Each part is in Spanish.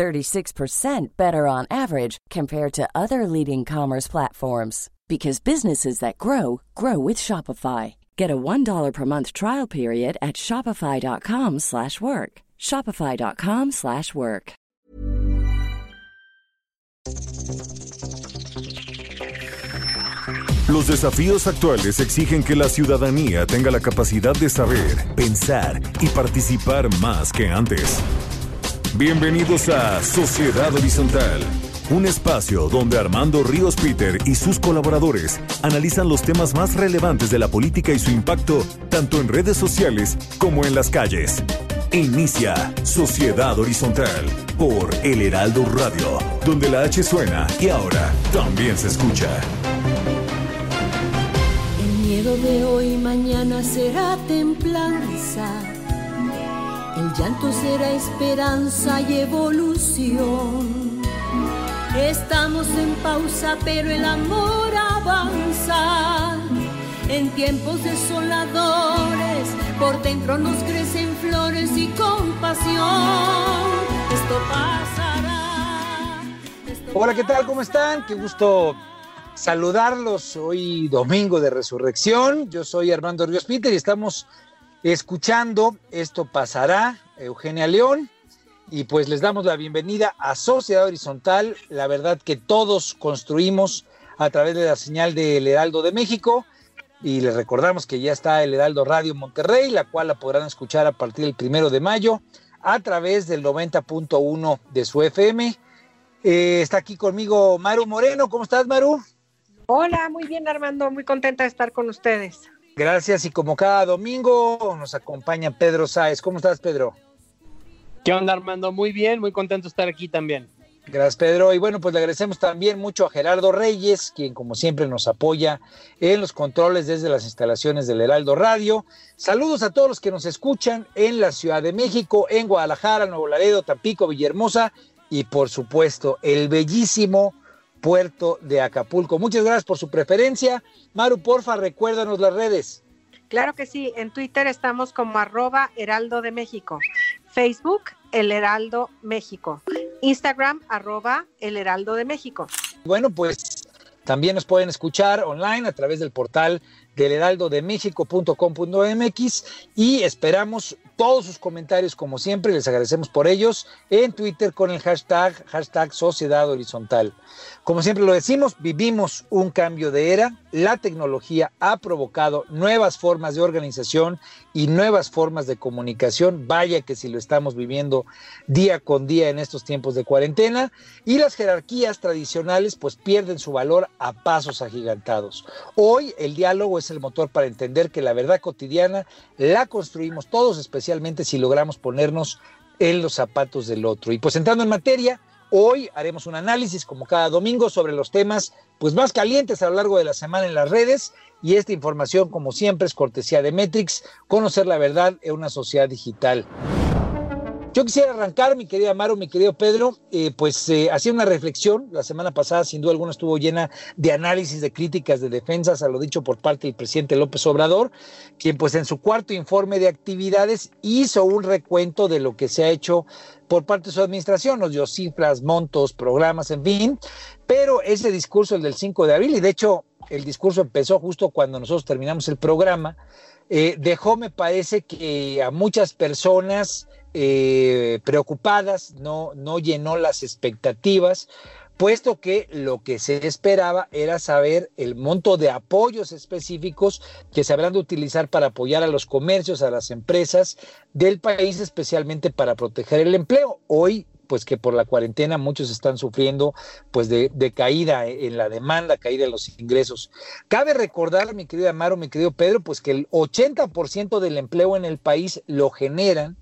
36% better on average compared to other leading commerce platforms because businesses that grow grow with Shopify. Get a $1 per month trial period at shopify.com/work. shopify.com/work. Los desafíos actuales exigen que la ciudadanía tenga la capacidad de saber, pensar y participar más que antes. Bienvenidos a Sociedad Horizontal, un espacio donde Armando Ríos Peter y sus colaboradores analizan los temas más relevantes de la política y su impacto tanto en redes sociales como en las calles. Inicia Sociedad Horizontal por El Heraldo Radio, donde la H suena y ahora también se escucha. El miedo de hoy mañana será templanza. El llanto será esperanza y evolución. Estamos en pausa, pero el amor avanza. En tiempos desoladores, por dentro nos crecen flores y compasión. Esto pasará. Esto Hola, ¿qué tal? ¿Cómo están? Qué gusto saludarlos hoy domingo de resurrección. Yo soy Armando Ríos Peter y estamos escuchando Esto pasará, Eugenia León. Y pues les damos la bienvenida a Sociedad Horizontal, la verdad que todos construimos a través de la señal del Heraldo de México. Y les recordamos que ya está el Heraldo Radio Monterrey, la cual la podrán escuchar a partir del primero de mayo a través del 90.1 de su FM. Eh, está aquí conmigo Maru Moreno. ¿Cómo estás, Maru? Hola, muy bien Armando, muy contenta de estar con ustedes. Gracias. Y como cada domingo nos acompaña Pedro Sáez. ¿Cómo estás, Pedro? ¿Qué onda, Armando? Muy bien, muy contento de estar aquí también. Gracias, Pedro. Y bueno, pues le agradecemos también mucho a Gerardo Reyes, quien como siempre nos apoya en los controles desde las instalaciones del Heraldo Radio. Saludos a todos los que nos escuchan en la Ciudad de México, en Guadalajara, Nuevo Laredo, Tampico, Villahermosa y por supuesto el bellísimo puerto de Acapulco. Muchas gracias por su preferencia. Maru, porfa, recuérdanos las redes. Claro que sí, en Twitter estamos como arroba Heraldo de México, Facebook El Heraldo México, Instagram arroba El Heraldo de México. Bueno, pues también nos pueden escuchar online a través del portal del heraldodemexico.com.mx y esperamos todos sus comentarios como siempre, les agradecemos por ellos en Twitter con el hashtag, hashtag Sociedad Horizontal. Como siempre lo decimos, vivimos un cambio de era, la tecnología ha provocado nuevas formas de organización y nuevas formas de comunicación, vaya que si lo estamos viviendo día con día en estos tiempos de cuarentena, y las jerarquías tradicionales pues pierden su valor a pasos agigantados. Hoy el diálogo es el motor para entender que la verdad cotidiana la construimos todos, especialmente si logramos ponernos en los zapatos del otro. Y pues entrando en materia, hoy haremos un análisis como cada domingo sobre los temas pues más calientes a lo largo de la semana en las redes y esta información como siempre es cortesía de Metrix, conocer la verdad en una sociedad digital. Yo quisiera arrancar, mi querida Maro, mi querido Pedro, eh, pues eh, hacía una reflexión. La semana pasada, sin duda alguna, estuvo llena de análisis, de críticas, de defensas a lo dicho por parte del presidente López Obrador, quien pues en su cuarto informe de actividades hizo un recuento de lo que se ha hecho por parte de su administración, nos dio cifras, montos, programas, en fin, pero ese discurso, el del 5 de abril, y de hecho el discurso empezó justo cuando nosotros terminamos el programa, eh, dejó, me parece que a muchas personas eh, preocupadas, no, no llenó las expectativas, puesto que lo que se esperaba era saber el monto de apoyos específicos que se habrán de utilizar para apoyar a los comercios, a las empresas del país, especialmente para proteger el empleo. Hoy pues que por la cuarentena muchos están sufriendo pues de, de, caída en la demanda, caída en los ingresos. Cabe recordar, mi querido Amaro, mi querido Pedro, pues que el 80% del empleo en el país lo generan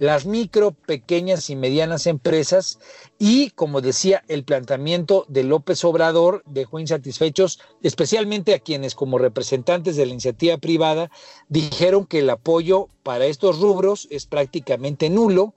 las micro, pequeñas y medianas empresas y, como decía, el planteamiento de López Obrador dejó insatisfechos, especialmente a quienes como representantes de la iniciativa privada dijeron que el apoyo para estos rubros es prácticamente nulo.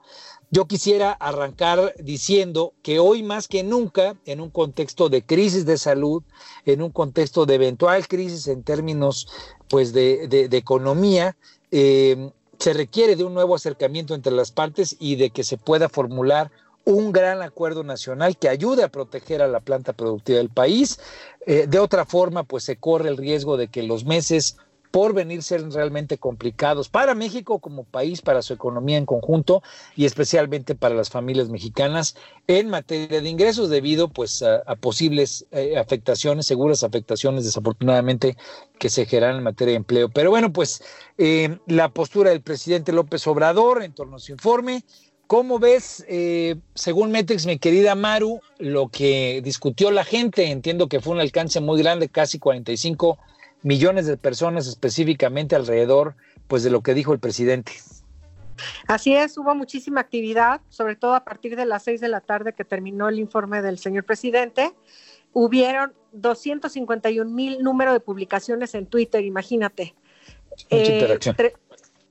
Yo quisiera arrancar diciendo que hoy más que nunca, en un contexto de crisis de salud, en un contexto de eventual crisis en términos pues, de, de economía, eh, se requiere de un nuevo acercamiento entre las partes y de que se pueda formular un gran acuerdo nacional que ayude a proteger a la planta productiva del país. Eh, de otra forma, pues se corre el riesgo de que los meses por venir ser realmente complicados para México como país, para su economía en conjunto y especialmente para las familias mexicanas en materia de ingresos debido pues a, posibles eh, afectaciones, seguras afectaciones desafortunadamente que se generan en materia de empleo. Pero bueno, pues eh, la postura del presidente López Obrador en torno a su informe, ¿Cómo ves, eh, según Metrix, mi querida Maru, lo que discutió la gente? Entiendo que fue un alcance muy grande, casi 45 millones de personas específicamente alrededor pues de lo que dijo el presidente. Así es, hubo muchísima actividad, sobre todo a partir de las seis de la tarde que terminó el informe del señor presidente. Hubieron 251 mil número de publicaciones en Twitter, imagínate. Mucha eh, interacción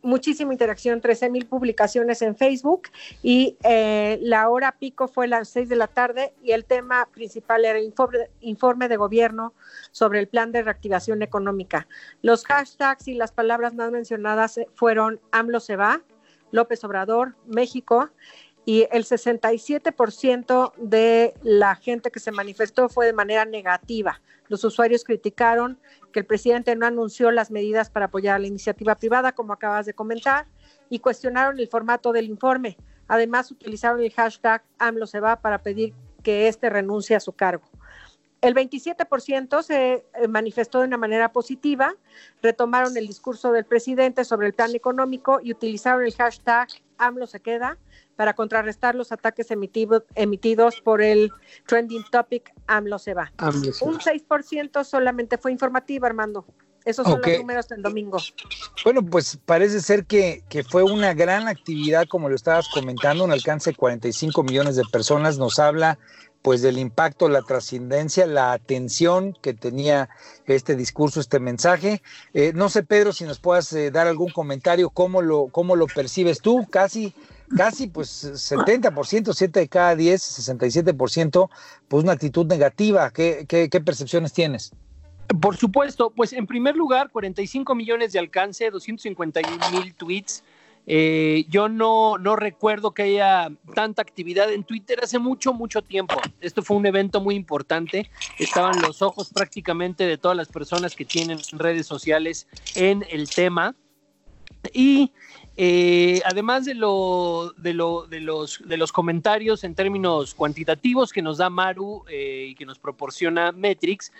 muchísima interacción, 13 mil publicaciones en Facebook y eh, la hora pico fue las 6 de la tarde y el tema principal era informe, informe, de gobierno sobre el plan de reactivación económica. Los hashtags y las palabras más mencionadas fueron AMLO se va, López Obrador, México y el 67% de la gente que se manifestó fue de manera negativa. Los usuarios criticaron que el presidente no anunció las medidas para apoyar a la iniciativa privada, como acabas de comentar, y cuestionaron el formato del informe. Además, utilizaron el hashtag AMLO se va para pedir que éste renuncie a su cargo. El 27% se eh, manifestó de una manera positiva, retomaron el discurso del presidente sobre el plan económico y utilizaron el hashtag AMLO se queda para contrarrestar los ataques emitidos por el trending topic AMLO se va. Un 6% solamente fue informativa, Armando. Esos son los números del domingo. Bueno, pues parece ser que, que, fue una gran actividad, como lo estabas comentando, un alcance de 45 millones de personas. Nos habla pues del impacto, la trascendencia, la atención que tenía este discurso, este mensaje. Eh, no sé, Pedro, si nos puedas eh, dar algún comentario, cómo lo, cómo lo percibes tú. Casi casi pues 70%, 7 de cada 10, 67%, pues una actitud negativa. ¿Qué, qué, percepciones tienes? Por supuesto, pues en primer lugar, 45 millones de alcance, 251 mil tweets. Eh, yo no, no recuerdo que haya tanta actividad en Twitter hace mucho, mucho tiempo. Esto fue un evento muy importante. Estaban los ojos prácticamente de todas las personas que tienen redes sociales en el tema. Y eh, además de, lo, de, lo, de, los, de los comentarios en términos cuantitativos que nos da Maru eh, y que nos proporciona Metrix,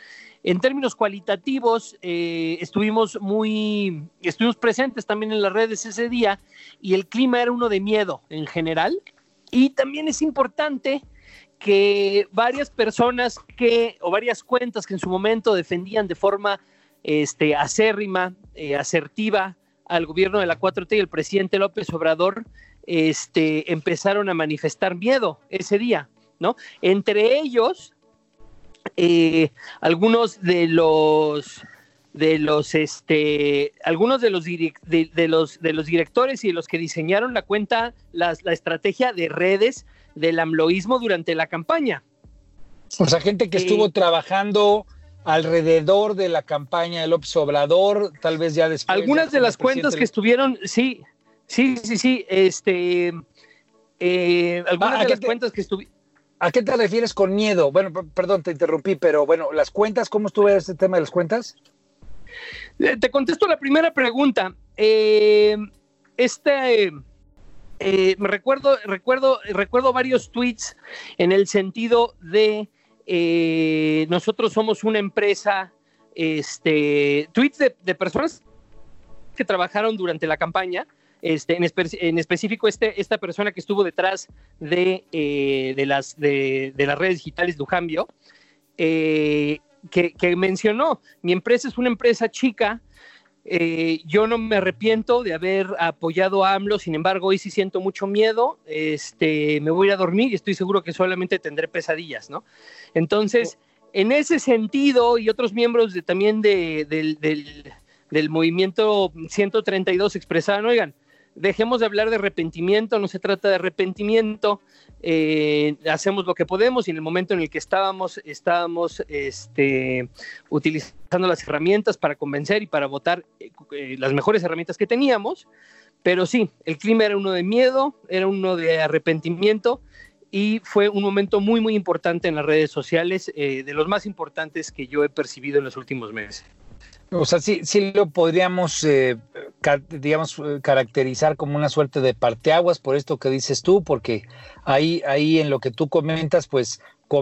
en términos cualitativos eh, estuvimos muy, estuvimos presentes también en las redes ese día y el clima era uno de miedo en general. Y también es importante que varias personas que, o varias cuentas que en su momento defendían de forma este, acérrima, asertiva, al gobierno de la 4T y el presidente López Obrador este, empezaron a manifestar miedo ese día, ¿no? Entre ellos, eh, algunos de los de los este algunos de los, de, los de los directores y de los que diseñaron la cuenta la, la estrategia de redes del amloísmo durante la campaña. O sea, gente que estuvo eh, trabajando alrededor de la campaña de López Obrador, tal vez ya después. Algunas de las cuentas que estuvieron, sí, sí, sí, sí, este, eh, algunas ah, de las cuentas que estuvieron. ¿A qué te refieres con miedo? Bueno, perdón, te interrumpí, pero bueno, las cuentas, ¿cómo estuvo este tema de las cuentas? Eh, te contesto la primera pregunta. Eh, este, me recuerdo, recuerdo, recuerdo varios tweets en el sentido de eh, nosotros somos una empresa, este, tweets de, personas que trabajaron durante la campaña, este, en, específico este, esta persona que estuvo detrás de, eh, las, de, las redes digitales de eh, que, que, mencionó, mi empresa es una empresa chica, Eh, yo no me arrepiento de haber apoyado a AMLO, sin embargo, hoy sí siento mucho miedo. Este, me voy a ir a dormir y estoy seguro que solamente tendré pesadillas, ¿no? Entonces, en ese sentido, y otros miembros también de, del, del, del movimiento 132 expresaron, oigan, dejemos de hablar de arrepentimiento, no se trata de arrepentimiento, eh, hacemos lo que podemos y en el momento en el que estábamos, estábamos este, utilizando las herramientas para convencer y para votar eh, eh, las mejores herramientas que teníamos, pero sí, el clima era uno de miedo, era uno de arrepentimiento y fue un momento muy, muy importante en las redes sociales, de los más importantes que yo he percibido en los últimos meses. O sea, sí, sí lo podríamos, eh, digamos, eh, caracterizar como una suerte de parteaguas por esto que dices tú, porque ahí, ahí en lo que tú comentas, pues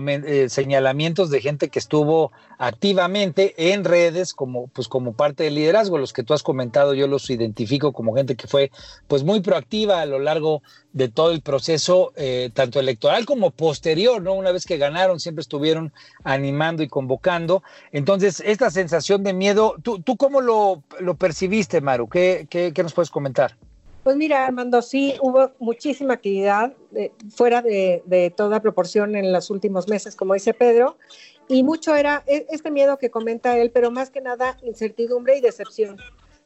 eh, señalamientos de gente que estuvo activamente en redes como, pues, como parte del liderazgo. Los que tú has comentado, yo los identifico como gente que fue pues, muy proactiva a lo largo de todo el proceso, eh, tanto electoral como posterior, ¿no? Una vez que ganaron, siempre estuvieron animando y convocando. Entonces, esta sensación de miedo, ¿tú, tú cómo lo, lo percibiste, Maru? ¿Qué, qué, qué nos puedes comentar? Pues mira, Armando, sí hubo muchísima actividad eh, fuera de, toda proporción en los últimos meses, como dice Pedro, y mucho era e, este miedo que comenta él, pero más que nada incertidumbre y decepción.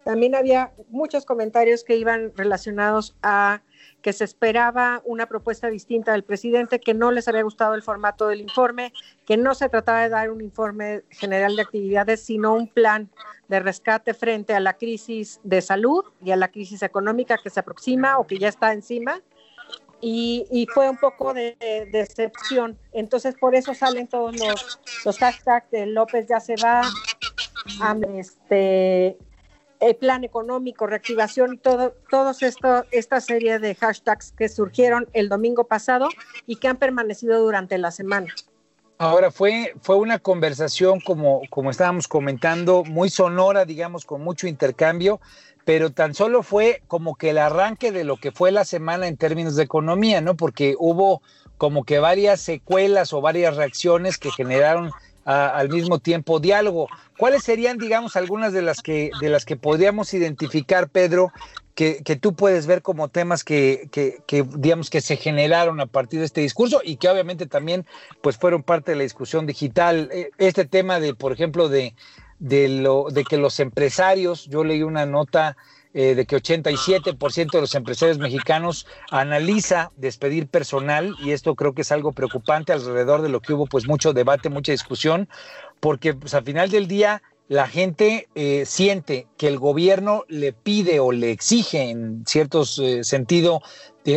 También había muchos comentarios que iban relacionados a que se esperaba una propuesta distinta del presidente, que no les había gustado el formato del informe, que no se trataba de dar un informe general de actividades, sino un plan de rescate frente a la crisis de salud y a la crisis económica que se aproxima o que ya está encima. Y, fue un poco de, decepción. Entonces, por eso salen todos los, los hashtags de López ya se va, este, el plan económico, reactivación, todo, todos esto, esta serie de hashtags que surgieron el domingo pasado y que han permanecido durante la semana. Ahora fue, fue una conversación, como, como estábamos comentando, muy sonora, digamos, con mucho intercambio, pero tan solo fue como que el arranque de lo que fue la semana en términos de economía, ¿no? Porque hubo como que varias secuelas o varias reacciones que generaron al mismo tiempo diálogo. ¿Cuáles serían, digamos, algunas de las que, de las que podríamos identificar, Pedro, que, tú puedes ver como temas que, que, digamos, que se generaron a partir de este discurso y que obviamente también, pues, fueron parte de la discusión digital? E, este tema de, por ejemplo, de, de, lo, de que los empresarios, yo leí una nota eh, de que 87% de los empresarios mexicanos analiza despedir personal y esto creo que es algo preocupante alrededor de lo que hubo pues mucho debate, mucha discusión, porque pues, al final del día la gente eh, siente que el gobierno le pide o le exige en cierto eh, sentido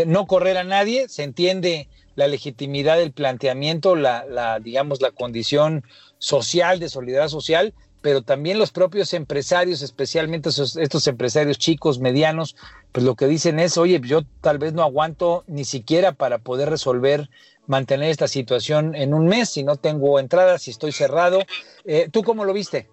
no correr a nadie, se entiende la legitimidad del planteamiento, la, la digamos la condición social de solidaridad social, pero también los propios empresarios, especialmente estos empresarios chicos, medianos, pues lo que dicen es, oye, yo tal vez no aguanto ni siquiera para poder resolver, mantener esta situación en un mes, si no tengo entradas, si estoy cerrado. Eh, ¿Tú cómo lo viste?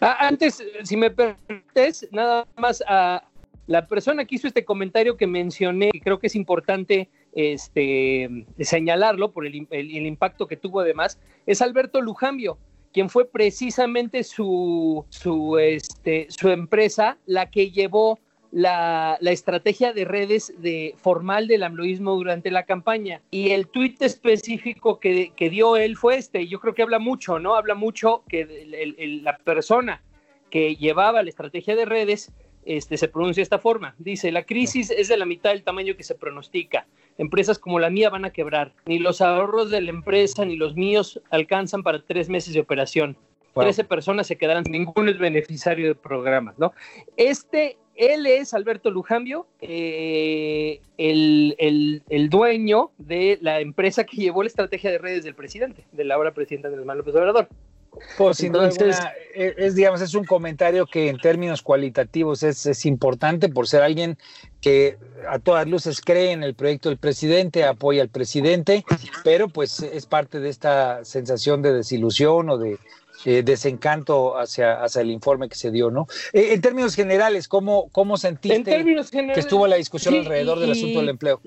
Ah, antes, si me permites, nada más a la persona que hizo este comentario que mencioné, que creo que es importante este, señalarlo por el, el impacto que tuvo además, es Alberto Lujambio quien fue precisamente su, su, este, su empresa la que llevó la, estrategia de redes de, formal del amloísmo durante la campaña. Y el tuit específico que, dio él fue este. Yo creo que habla mucho, ¿no? Habla mucho que la persona que llevaba la estrategia de redes este, se pronuncia de esta forma. Dice, la crisis es de la mitad del tamaño que se pronostica empresas como la mía van a quebrar. Ni los ahorros de la empresa ni los míos alcanzan para tres meses de operación. Trece personas se quedarán, ninguno es beneficiario de programas, ¿no? Este, él es Alberto Lujambio, eh, el, el, dueño de la empresa que llevó la estrategia de redes del presidente, de la ahora presidenta Andrés Manuel López Obrador. Pues Entonces, e, es, digamos, es un comentario que en términos cualitativos es, es, importante por ser alguien que a todas luces cree en el proyecto del presidente, apoya al presidente, pero pues es parte de esta sensación de desilusión o de eh, desencanto hacia, hacia el informe que se dio, ¿no? Eh, en términos generales, ¿cómo, cómo sentiste que estuvo la discusión alrededor del asunto del empleo?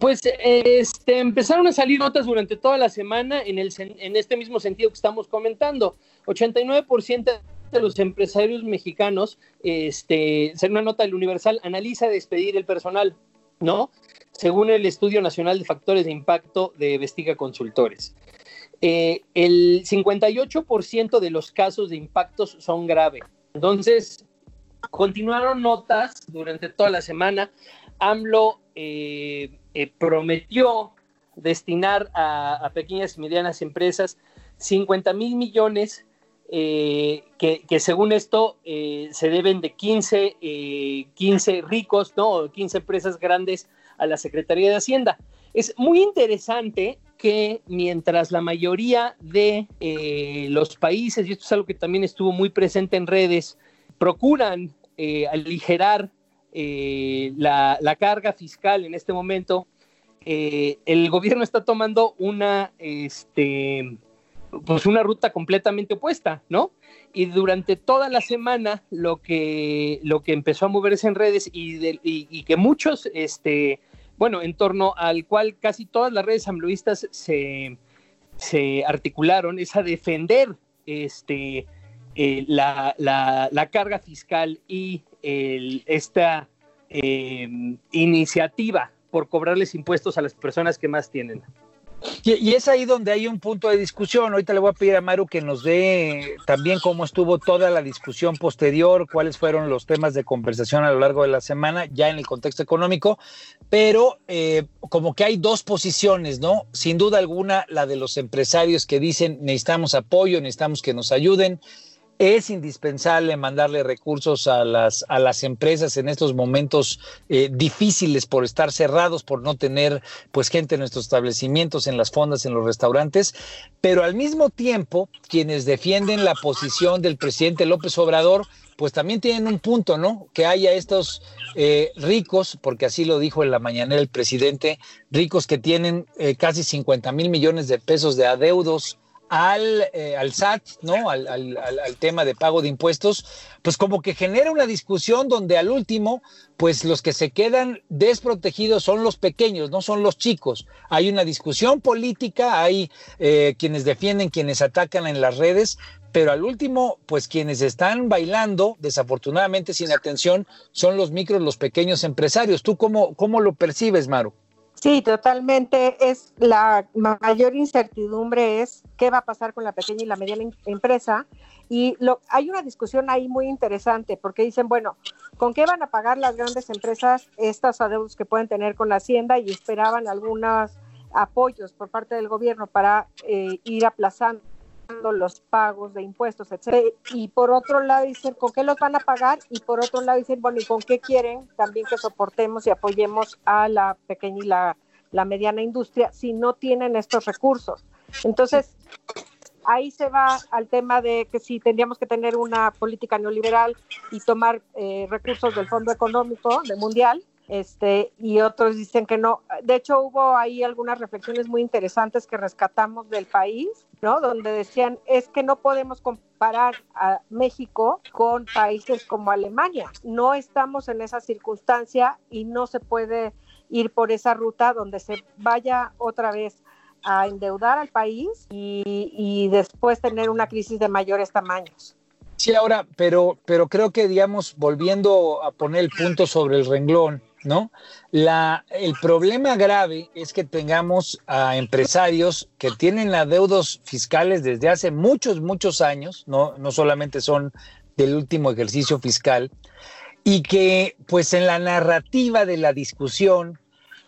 Pues este, empezaron a salir notas durante toda la semana en, el, en este mismo sentido que estamos comentando. 89% de los empresarios mexicanos, este, ser una nota del Universal, analiza despedir el personal, ¿no? Según el Estudio Nacional de Factores de Impacto de Vestiga Consultores. Eh, el 58% de los casos de impactos son graves. Entonces, continuaron notas durante toda la semana. AMLO eh, eh, prometió destinar a, pequeñas y medianas empresas 50 mil millones que, según esto se deben de 15, 15 ricos, ¿no? 15 empresas grandes a la Secretaría de Hacienda. Es muy interesante que mientras la mayoría de eh, los países, y esto es algo que también estuvo muy presente en redes, procuran eh, aligerar eh, la, carga fiscal en este momento, el gobierno está tomando una, este, pues una ruta completamente opuesta, ¿no? Y durante toda la semana lo que, lo que empezó a moverse en redes y, que muchos este, bueno, en torno al cual casi todas las redes amloístas se, articularon, es a defender este, eh, la, carga fiscal y esta eh, iniciativa por cobrarles impuestos a las personas que más tienen. Y, es ahí donde hay un punto de discusión. Ahorita le voy a pedir a Maru que nos dé también cómo estuvo toda la discusión posterior, cuáles fueron los temas de conversación a lo largo de la semana, ya en el contexto económico, pero eh, como que hay dos posiciones, ¿no? Sin duda alguna, la de los empresarios que dicen necesitamos apoyo, necesitamos que nos ayuden es indispensable mandarle recursos a las, a las empresas en estos momentos eh, difíciles por estar cerrados, por no tener pues gente en nuestros establecimientos, en las fondas, en los restaurantes, pero al mismo tiempo quienes defienden la posición del presidente López Obrador, pues también tienen un punto, ¿no? Que haya estos eh, ricos, porque así lo dijo en la mañana el presidente, ricos que tienen eh, casi 50 mil millones de pesos de adeudos al, eh, al SAT, ¿no? Al, al, al, tema de pago de impuestos, pues como que genera una discusión donde al último, pues los que se quedan desprotegidos son los pequeños, no son los chicos. Hay una discusión política, hay eh, quienes defienden, quienes atacan en las redes, pero al último, pues quienes están bailando, desafortunadamente sin atención, son los micros, los pequeños empresarios. ¿Tú cómo, cómo lo percibes, Maru? Sí, totalmente. Es la mayor incertidumbre es qué va a pasar con la pequeña y la mediana empresa. Y lo, hay una discusión ahí muy interesante porque dicen, bueno, ¿con qué van a pagar las grandes empresas estas adeudos que pueden tener con la hacienda? Y esperaban algunos apoyos por parte del gobierno para eh, ir aplazando los pagos de impuestos, etc. Y por otro lado dicen, ¿con qué los van a pagar? Y por otro lado dicen, bueno, ¿y con qué quieren también que soportemos y apoyemos a la pequeña y la, mediana industria si no tienen estos recursos? Entonces, ahí se va al tema de que si tendríamos que tener una política neoliberal y tomar eh, recursos del Fondo Económico de Mundial, este, y otros dicen que no. De hecho, hubo ahí algunas reflexiones muy interesantes que rescatamos del país, ¿no? Donde decían, es que no podemos comparar a México con países como Alemania. No estamos en esa circunstancia y no se puede ir por esa ruta donde se vaya otra vez a endeudar al país y, y después tener una crisis de mayores tamaños. Sí, ahora, pero, pero creo que, digamos, volviendo a poner el punto sobre el renglón, ¿no? El problema grave es que tengamos a empresarios que tienen adeudos fiscales desde hace muchos, muchos años, no, no solamente son del último ejercicio fiscal, y que pues en la narrativa de la discusión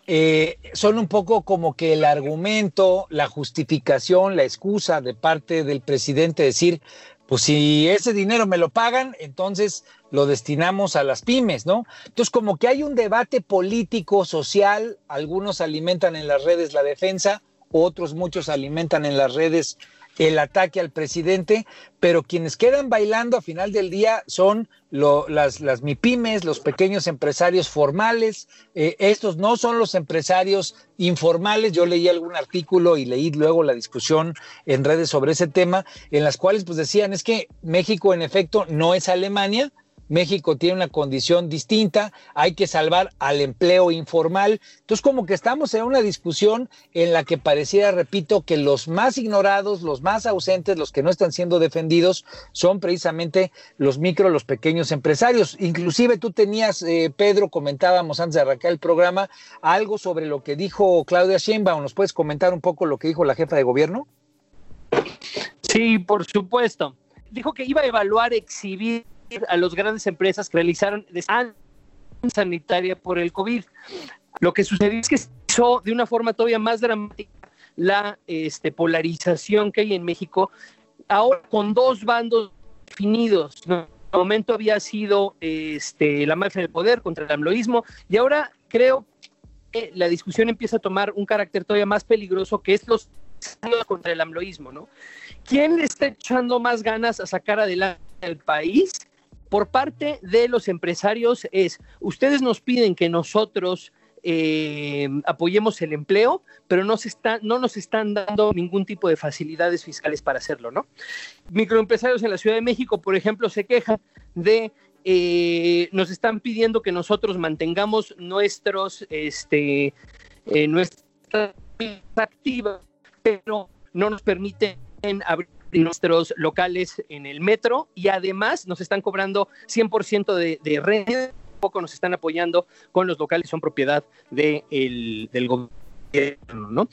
eh, son un poco como que el argumento, la justificación, la excusa de parte del presidente decir, pues si ese dinero me lo pagan, entonces lo destinamos a las pymes, ¿no? Entonces, como que hay un debate político, social, algunos alimentan en las redes la defensa, otros muchos alimentan en las redes el ataque al presidente, pero quienes quedan bailando a final del día son las, las MIPIMES, los pequeños empresarios formales. Eh, estos no son los empresarios informales. Yo leí algún artículo y leí luego la discusión en redes sobre ese tema, en las cuales pues decían, es que México en efecto no es Alemania, México tiene una condición distinta, hay que salvar al empleo informal. Entonces, como que estamos en una discusión en la que pareciera, repito, que los más ignorados, los más ausentes, los que no están siendo defendidos, son precisamente los micro, los pequeños empresarios. Inclusive tú tenías, eh, Pedro, comentábamos antes de arrancar el programa, algo sobre lo que dijo Claudia Sheinbaum. ¿Nos puedes comentar un poco lo que dijo la jefa de gobierno? Sí, por supuesto. Dijo que iba a evaluar, exhibir a las grandes empresas que realizaron sanitaria por el COVID. Lo que sucedió es que se hizo de una forma todavía más dramática la este, polarización que hay en México, ahora con dos bandos definidos. En el momento había sido este, la mafia del poder contra el amloísmo y ahora creo que la discusión empieza a tomar un carácter todavía más peligroso que es los contra el amloísmo, ¿no? ¿Quién le está echando más ganas a sacar adelante al país? Por parte de los empresarios es, ustedes nos piden que nosotros eh, apoyemos el empleo, pero no, nos están dando ningún tipo de facilidades fiscales para hacerlo, ¿no? Microempresarios en la Ciudad de México, por ejemplo, se quejan de eh, nos están pidiendo que nosotros mantengamos nuestros, este, eh, nuestra activa, pero no nos permiten abrir nuestros locales en el metro y además nos están cobrando 100% de, de renta, poco nos están apoyando con los locales, son propiedad de del gobierno, ¿no?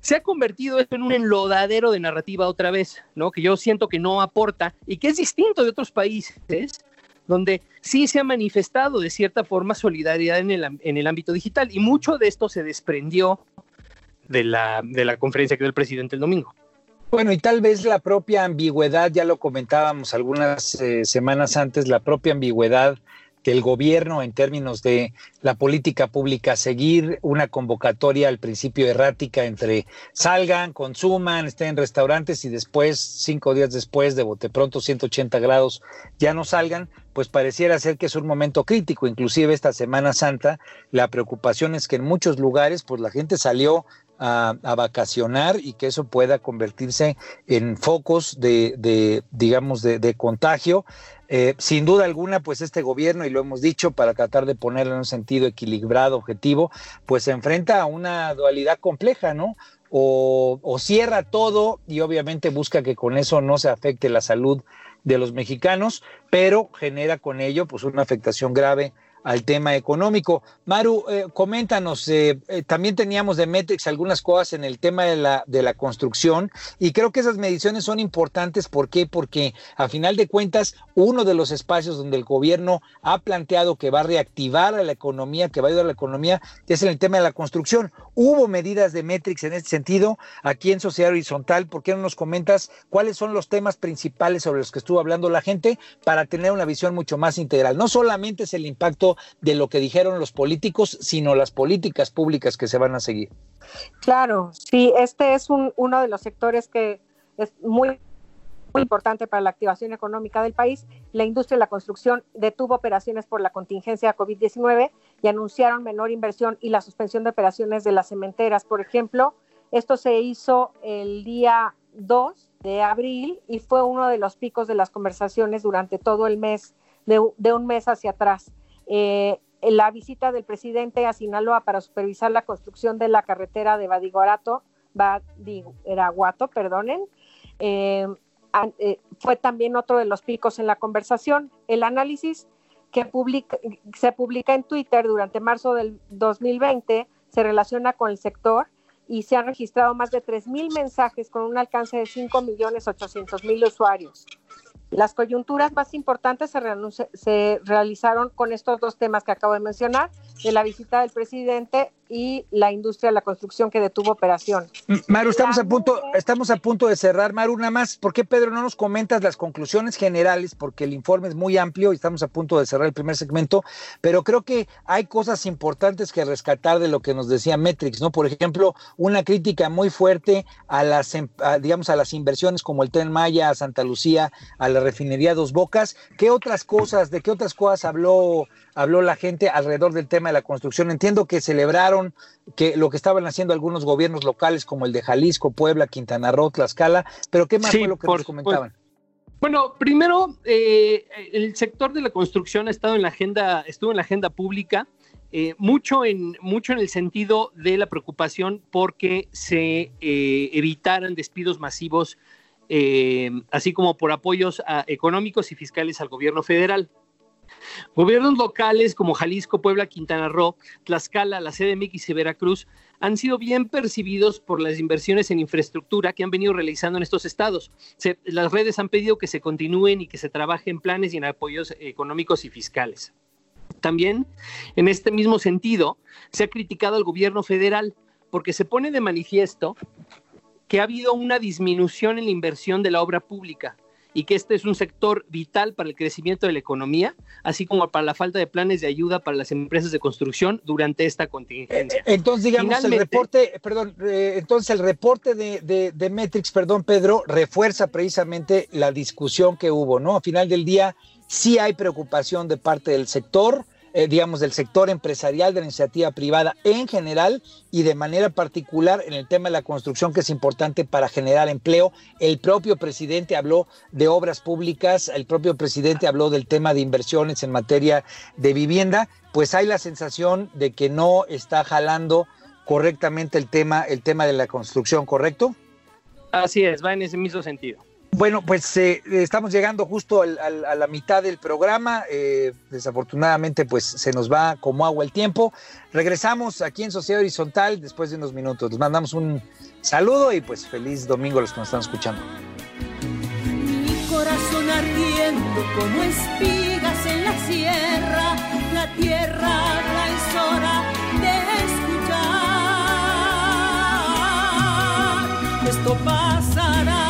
Se ha convertido esto en un enlodadero de narrativa otra vez, ¿no? Que yo siento que no aporta y que es distinto de otros países donde sí se ha manifestado de cierta forma solidaridad en el, en el ámbito digital y mucho de esto se desprendió de la, de la conferencia que dio el presidente el domingo. Bueno, y tal vez la propia ambigüedad, ya lo comentábamos algunas eh, semanas antes, la propia ambigüedad del gobierno en términos de la política pública, seguir una convocatoria al principio errática entre salgan, consuman, estén en restaurantes y después, cinco días después, de bote pronto 180 grados, ya no salgan, pues pareciera ser que es un momento crítico. Inclusive esta Semana Santa, la preocupación es que en muchos lugares, pues la gente salió a, vacacionar y que eso pueda convertirse en focos de, digamos, de, contagio. Eh, sin duda alguna, pues este gobierno, y lo hemos dicho, para tratar de ponerlo en un sentido equilibrado, objetivo, pues se enfrenta a una dualidad compleja, ¿no? O, o, cierra todo y obviamente busca que con eso no se afecte la salud de los mexicanos, pero genera con ello pues una afectación grave al tema económico. Maru, eh, coméntanos, eh, eh, también teníamos de Metrix algunas cosas en el tema de la, de la construcción y creo que esas mediciones son importantes. ¿Por qué? Porque a final de cuentas, uno de los espacios donde el gobierno ha planteado que va a reactivar a la economía, que va a ayudar a la economía, es en el tema de la construcción. Hubo medidas de Metrix en este sentido aquí en Sociedad Horizontal. ¿Por qué no nos comentas cuáles son los temas principales sobre los que estuvo hablando la gente para tener una visión mucho más integral? No solamente es el impacto de lo que dijeron los políticos, sino las políticas públicas que se van a seguir. Claro, sí, este es uno de los sectores que es muy, muy importante para la activación económica del país. La industria de la construcción detuvo operaciones por la contingencia COVID-19 y anunciaron menor inversión y la suspensión de operaciones de las cementeras, por ejemplo. Esto se hizo el día 2 de abril y fue uno de los picos de las conversaciones durante todo el mes, de, de un mes hacia atrás. Eh, la visita del presidente a Sinaloa para supervisar la construcción de la carretera de Badiguarato, Badiguaraguato, perdonen, eh, eh, fue también otro de los picos en la conversación. El análisis que se publica en Twitter durante marzo del 2020 se relaciona con el sector y se han registrado más de 3.000 mensajes con un alcance de 5.800.000 usuarios. Las coyunturas más importantes se, realizaron con estos dos temas que acabo de mencionar, de la visita del presidente y la industria de la construcción que detuvo operación. Maru, estamos a punto, estamos a punto de cerrar. Maru, nada más, ¿por qué Pedro no nos comentas las conclusiones generales? Porque el informe es muy amplio y estamos a punto de cerrar el primer segmento, pero creo que hay cosas importantes que rescatar de lo que nos decía Metrix, ¿no? Por ejemplo, una crítica muy fuerte a las, em, digamos, a las inversiones como el Tren Maya, a Santa Lucía, a la refinería Dos Bocas. ¿Qué otras cosas, de qué otras cosas habló, habló la gente alrededor del tema de la construcción? Entiendo que celebraron que lo que estaban haciendo algunos gobiernos locales como el de Jalisco, Puebla, Quintana Roo, Tlaxcala, pero ¿qué más fue lo que nos comentaban? Bueno, primero, eh, el sector de la construcción ha estado en la agenda, estuvo en la agenda pública, eh, mucho, en, mucho en el sentido de la preocupación porque se eh, evitaran despidos masivos, así como por apoyos económicos y fiscales al gobierno federal. Gobiernos locales como Jalisco, Puebla, Quintana Roo, Tlaxcala, la CDMX y Veracruz han sido bien percibidos por las inversiones en infraestructura que han venido realizando en estos estados. las redes han pedido que se continúen y que se trabaje en planes y en apoyos económicos y fiscales. También, en este mismo sentido, se ha criticado al gobierno federal porque se pone de manifiesto que ha habido una disminución en la inversión de la obra pública, y que este es un sector vital para el crecimiento de la economía, así como para la falta de planes de ayuda para las empresas de construcción durante esta contingencia. Eh, entonces, digamos, el reporte, perdón, eh, entonces el reporte de, de, de, Metrix, perdón, Pedro, refuerza precisamente la discusión que hubo, ¿no? A final del día, sí hay preocupación de parte del sector, eh, digamos, del sector empresarial, de la iniciativa privada en general y de manera particular en el tema de la construcción, que es importante para generar empleo. El propio presidente habló de obras públicas, el propio presidente habló del tema de inversiones en materia de vivienda, pues hay la sensación de que no está jalando correctamente el tema, el tema de la construcción, ¿correcto? Así es, va en ese mismo sentido. Bueno, pues eh, estamos llegando justo a la mitad del programa. Eh, desafortunadamente, pues se nos va como agua el tiempo. Regresamos aquí en Sociedad Horizontal después de unos minutos. Les mandamos un saludo y pues feliz domingo a los que nos están escuchando. Mi corazón ardiendo como espigas en la sierra, la tierra es hora de escuchar. Esto pasará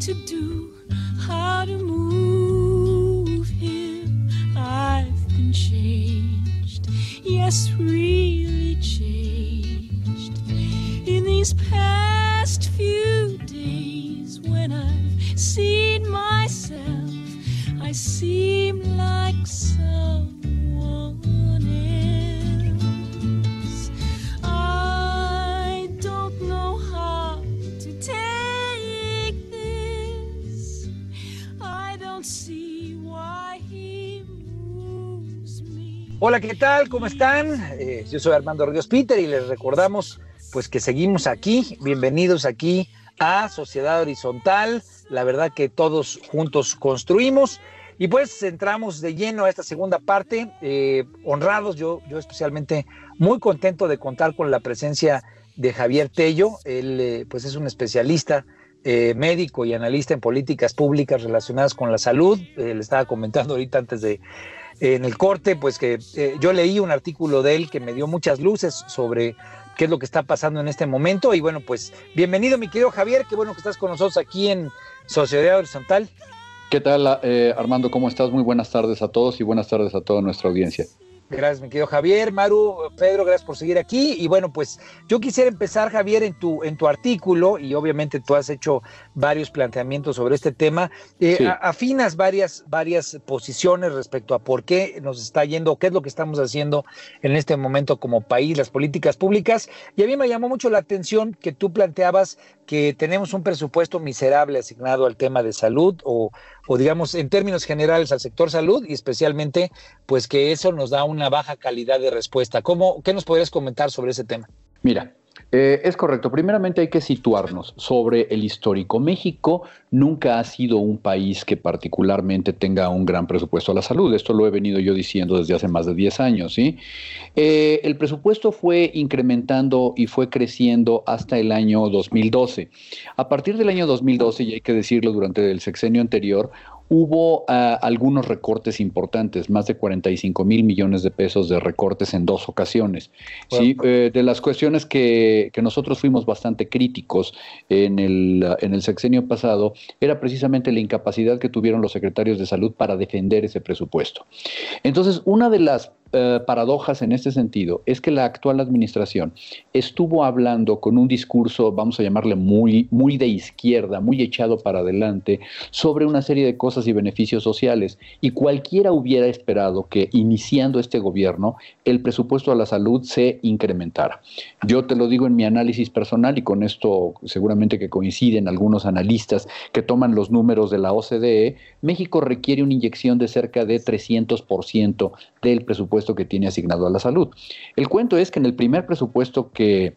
To do, how to move him. I've been changed, yes, really changed. In these past few days, when I've seen myself, I seem Hola, ¿qué tal? ¿Cómo están? Eh, yo soy Armando Ríos Peter y les recordamos pues que seguimos aquí. Bienvenidos aquí a Sociedad Horizontal. La verdad que todos juntos construimos. Y pues entramos de lleno a esta segunda parte, eh, honrados, yo, yo especialmente muy contento de contar con la presencia de Javier Tello, él eh, pues es un especialista médico y analista en políticas públicas relacionadas con la salud, le estaba comentando ahorita antes de, en el corte, pues que eh, yo leí un artículo de él que me dio muchas luces sobre qué es lo que está pasando en este momento. Y bueno, pues bienvenido mi querido Javier, qué bueno que estás con nosotros aquí en Sociedad Horizontal. ¿Qué tal, eh, Armando? ¿Cómo estás? Muy buenas tardes a todos y buenas tardes a toda nuestra audiencia. Gracias, mi querido Javier, Maru, Pedro, gracias por seguir aquí. Y bueno, pues yo quisiera empezar, Javier, en tu, en tu artículo, y obviamente tú has hecho varios planteamientos sobre este tema. Eh, afinas varias, varias posiciones respecto a por qué nos está yendo, qué es lo que estamos haciendo en este momento como país, las políticas públicas. Y a mí me llamó mucho la atención que tú planteabas que tenemos un presupuesto miserable asignado al tema de salud o, o digamos en términos generales al sector salud y especialmente pues que eso nos da una baja calidad de respuesta. ¿Cómo, ¿Qué nos podrías comentar sobre ese tema? Mira, eh, es correcto. Primeramente hay que situarnos sobre el histórico. México nunca ha sido un país que particularmente tenga un gran presupuesto a la salud. Esto lo he venido yo diciendo desde hace más de 10 años. ¿sí? Eh, el presupuesto fue incrementando y fue creciendo hasta el año 2012. A partir del año 2012, y hay que decirlo durante el sexenio anterior, hubo ah, algunos recortes importantes, más de 45 mil millones de pesos de recortes en dos ocasiones. Sí, eh, de las cuestiones que, que, nosotros fuimos bastante críticos en el, en el sexenio pasado era precisamente la incapacidad que tuvieron los secretarios de salud para defender ese presupuesto. Entonces, una de las eh, paradojas en este sentido es que la actual administración estuvo hablando con un discurso, vamos a llamarle muy, muy de izquierda, muy echado para adelante, sobre una serie de cosas y beneficios sociales. Y cualquiera hubiera esperado que iniciando este gobierno el presupuesto a la salud se incrementara. Yo te lo digo en mi análisis personal y con esto seguramente que coinciden algunos analistas que toman los números de la OCDE, México requiere una inyección de cerca de 300% del presupuesto que tiene asignado a la salud. El cuento es que en el primer presupuesto que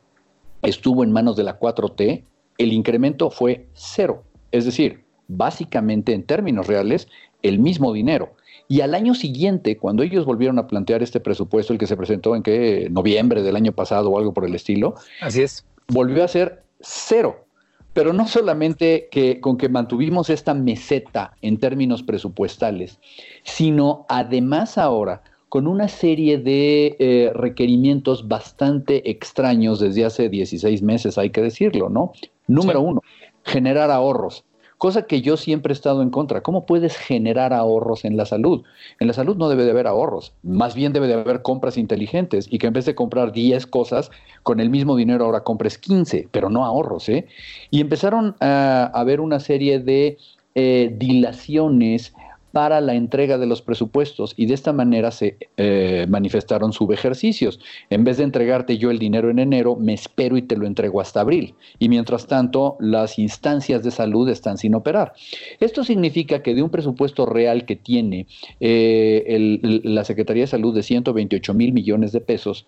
estuvo en manos de la 4T, el incremento fue cero. Es decir, básicamente en términos reales, el mismo dinero. Y al año siguiente, cuando ellos volvieron a plantear este presupuesto, el que se presentó en que noviembre del año pasado o algo por el estilo, así es, volvió a ser cero. Pero no solamente que con que mantuvimos esta meseta en términos presupuestales, sino además ahora con una serie de eh, requerimientos bastante extraños desde hace 16 meses, hay que decirlo, ¿no? Número uno, generar ahorros, cosa que yo siempre he estado en contra. ¿Cómo puedes generar ahorros en la salud? En la salud no debe de haber ahorros, más bien debe de haber compras inteligentes y que en vez de comprar 10 cosas, con el mismo dinero ahora compres 15, pero no ahorros, ¿eh? Y empezaron a haber una serie de eh, dilaciones para la entrega de los presupuestos y de esta manera se eh, manifestaron subejercicios. En vez de entregarte yo el dinero en enero, me espero y te lo entrego hasta abril. Y mientras tanto, las instancias de salud están sin operar. Esto significa que de un presupuesto real que tiene eh, la Secretaría de Salud de 128 mil millones de pesos,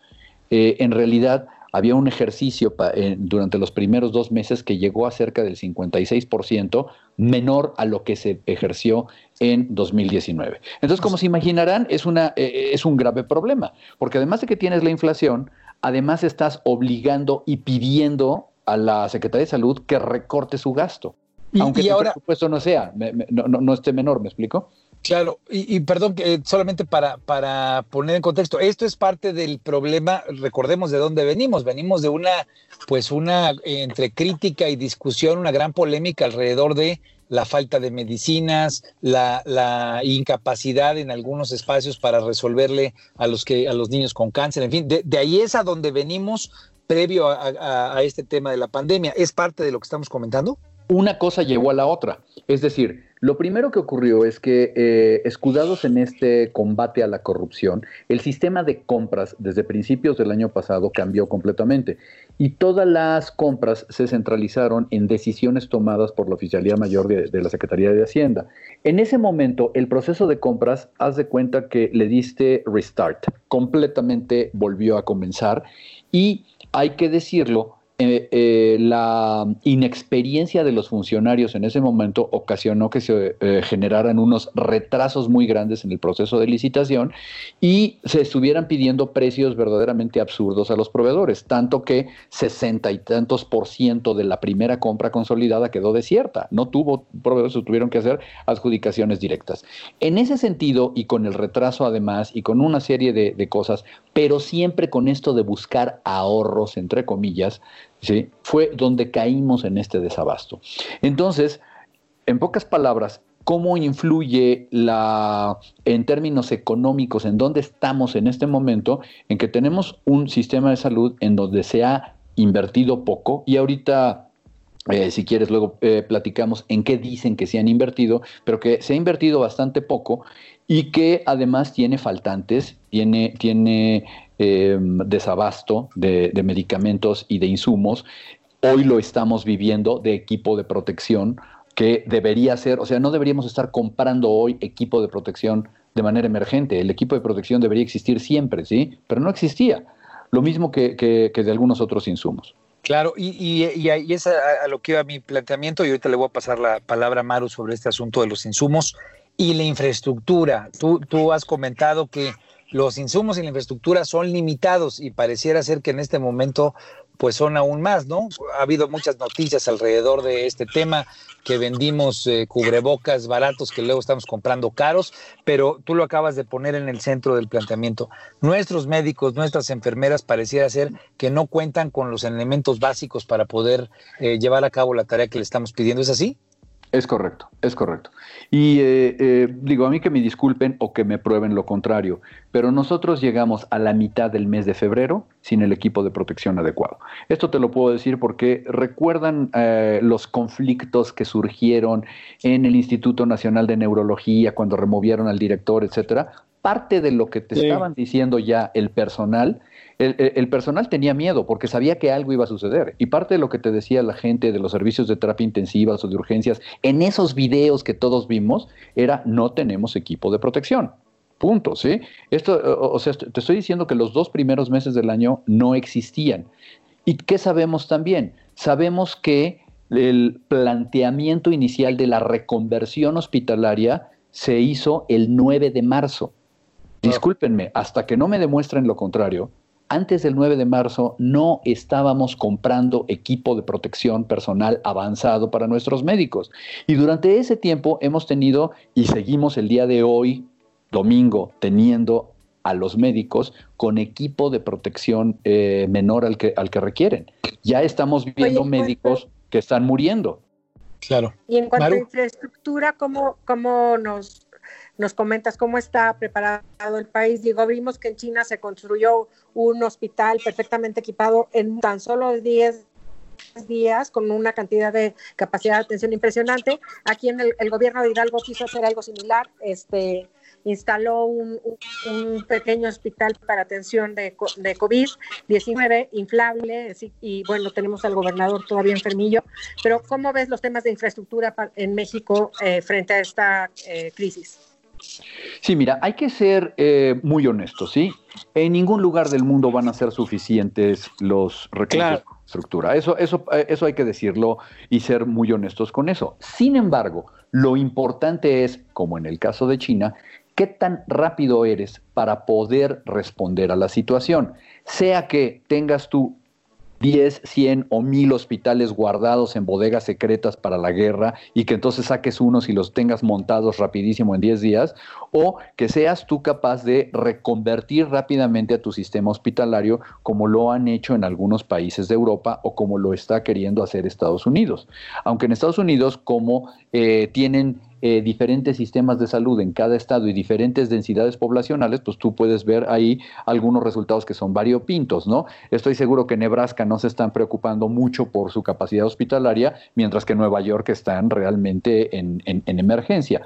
eh, en realidad había un ejercicio durante los primeros dos meses que llegó a cerca del 56%, menor a lo que se ejerció en 2019. Entonces, como se imaginarán, es, una, eh, eh, es un grave problema, porque además de que tienes la inflación, además estás obligando y pidiendo a la Secretaría de Salud que recorte su gasto. aunque el presupuesto no sea, no, no, esté menor, ¿me explico? Claro, y, perdón, que solamente para, para poner en contexto, esto es parte del problema, recordemos de dónde venimos, venimos de una, pues una, entre crítica y discusión, una gran polémica alrededor de la falta de medicinas, la, incapacidad en algunos espacios para resolverle a los, que, a los niños con cáncer, en fin, de, ahí es a donde venimos previo a, a este tema de la pandemia. ¿Es parte de lo que estamos comentando? Una cosa llevó a la otra, es decir, lo primero que ocurrió es que, eh, escudados en este combate a la corrupción, el sistema de compras desde principios del año pasado cambió completamente y todas las compras se centralizaron en decisiones tomadas por la Oficialía Mayor de, de la Secretaría de Hacienda. En ese momento, el proceso de compras, haz de cuenta que le diste restart, completamente volvió a comenzar y hay que decirlo, eh, eh, la inexperiencia de los funcionarios en ese momento ocasionó que se eh, generaran unos retrasos muy grandes en el proceso de licitación y se estuvieran pidiendo precios verdaderamente absurdos a los proveedores, tanto que sesenta y tantos por ciento de la primera compra consolidada quedó desierta, no tuvo proveedores, tuvieron que hacer adjudicaciones directas. En ese sentido, y con el retraso además, y con una serie de cosas, pero siempre con esto de buscar ahorros, entre comillas, ¿sí? fue donde caímos en este desabasto. Entonces, en pocas palabras, ¿cómo influye la, en términos económicos, en dónde estamos en este momento, en que tenemos un sistema de salud en donde se ha invertido poco y ahorita eh, si quieres, luego eh, platicamos en qué dicen que se han invertido, pero que se ha invertido bastante poco y que además tiene faltantes, tiene, tiene Em, desabasto de, medicamentos y de insumos. Hoy lo estamos viviendo de equipo de protección que debería ser, o sea, no deberíamos estar comprando hoy equipo de protección de manera emergente. El equipo de protección debería existir siempre, ¿sí? Pero no existía. Lo mismo que, de algunos otros insumos. Claro, y, y, es a, lo que iba mi planteamiento, y ahorita le voy a pasar la palabra a Maru sobre este asunto de los insumos y la infraestructura. Tú has comentado que los insumos y la infraestructura son limitados y pareciera ser que en este momento pues son aún más, ¿no? Ha habido muchas noticias alrededor de este tema, que vendimos eh, cubrebocas baratos que luego estamos comprando caros, pero tú lo acabas de poner en el centro del planteamiento. Nuestros médicos, nuestras enfermeras pareciera ser que no cuentan con los elementos básicos para poder eh, llevar a cabo la tarea que le estamos pidiendo, ¿es así? Es correcto, es correcto. Y eh, eh, digo, a mí que me disculpen o que me prueben lo contrario, pero nosotros llegamos a la mitad del mes de febrero sin el equipo de protección adecuado. Esto te lo puedo decir porque recuerdan eh, los conflictos que surgieron en el Instituto Nacional de Neurología cuando removieron al director, etcétera. Parte de lo que te estaban diciendo ya el personal el, personal tenía miedo porque sabía que algo iba a suceder. Y parte de lo que te decía la gente de los servicios de terapia intensivas o de urgencias en esos videos que todos vimos era no tenemos equipo de protección. Punto, ¿sí? Esto, o, sea, te estoy diciendo que los dos primeros meses del año no existían. ¿Y qué sabemos también? Sabemos que el planteamiento inicial de la reconversión hospitalaria se hizo el 9 de marzo. Discúlpenme, hasta que no me demuestren lo contrario, antes del 9 de marzo no estábamos comprando equipo de protección personal avanzado para nuestros médicos. Y durante ese tiempo hemos tenido y seguimos el día de hoy, domingo, teniendo a los médicos con equipo de protección eh, menor al que, al que requieren. Ya estamos viendo médicos que están muriendo. Claro. Y en cuanto a infraestructura, ¿cómo, cómo nos nos comentas cómo está preparado el país. Digo, vimos que en China se construyó un hospital perfectamente equipado en tan solo 10 días con una cantidad de capacidad de atención impresionante. Aquí en el, gobierno de Hidalgo quiso hacer algo similar, este, instaló un, pequeño hospital para atención de, de COVID-19 inflable y bueno, tenemos al gobernador todavía enfermillo, pero ¿cómo ves los temas de infraestructura en México eh, frente a esta eh, crisis? Sí, mira, hay que ser eh, muy honestos, ¿sí? En ningún lugar del mundo van a ser suficientes los recursos de estructura. Eso, eso, eh, eso hay que decirlo y ser muy honestos con eso. Sin embargo, lo importante es, como en el caso de China, qué tan rápido eres para poder responder a la situación. Sea que tengas tú 10, 100 o 1000 hospitales guardados en bodegas secretas para la guerra y que entonces saques unos y los tengas montados rapidísimo en 10 días, o que seas tú capaz de reconvertir rápidamente a tu sistema hospitalario como lo han hecho en algunos países de Europa o como lo está queriendo hacer Estados Unidos. Aunque en Estados Unidos, como eh, tienen eh, diferentes sistemas de salud en cada estado y diferentes densidades poblacionales, pues tú puedes ver ahí algunos resultados que son variopintos, ¿no? Estoy seguro que Nebraska no se están preocupando mucho por su capacidad hospitalaria, mientras que Nueva York están realmente en, en emergencia.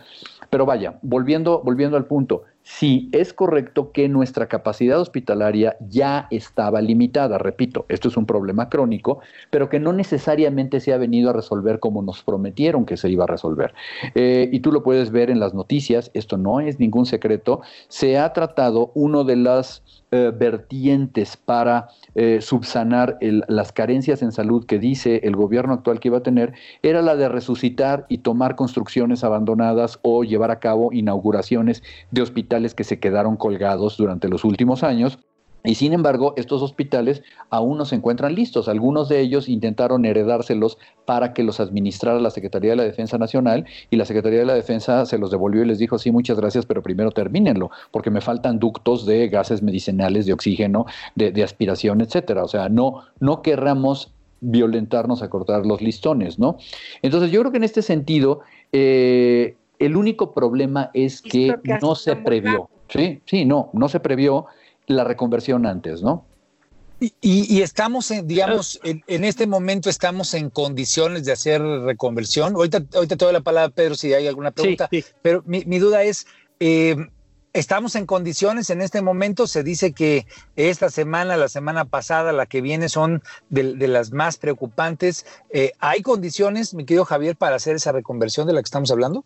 Pero vaya, volviendo, volviendo al punto, Sí, es correcto que nuestra capacidad hospitalaria ya estaba limitada, repito, esto es un problema crónico, pero que no necesariamente se ha venido a resolver como nos prometieron que se iba a resolver. Eh, y tú lo puedes ver en las noticias, esto no es ningún secreto, se ha tratado uno de las eh, vertientes para eh, subsanar las carencias en salud que dice el gobierno actual que iba a tener era la de resucitar y tomar construcciones abandonadas o llevar a cabo inauguraciones de hospitales que se quedaron colgados durante los últimos años y sin embargo, estos hospitales aún no se encuentran listos. Algunos de ellos intentaron heredárselos para que los administrara la Secretaría de la Defensa Nacional y la Secretaría de la Defensa se los devolvió y les dijo, sí, muchas gracias, pero primero termínenlo, porque me faltan ductos de gases medicinales, de oxígeno, de, aspiración, etcétera. O sea, no, no querramos violentarnos a cortar los listones, ¿no? Entonces, yo creo que en este sentido, eh, el único problema es que no se previó. Sí, sí, no, no se previó la reconversión antes, ¿no? Y, estamos, en, digamos, en, este momento estamos en condiciones de hacer reconversión. Ahorita, ahorita te doy la palabra, Pedro, si hay alguna pregunta. Pero mi, duda es, eh, ¿estamos en condiciones en este momento? Se dice que esta semana, la semana pasada, la que viene son de, las más preocupantes. Eh, ¿Hay condiciones, mi querido Javier, para hacer esa reconversión de la que estamos hablando?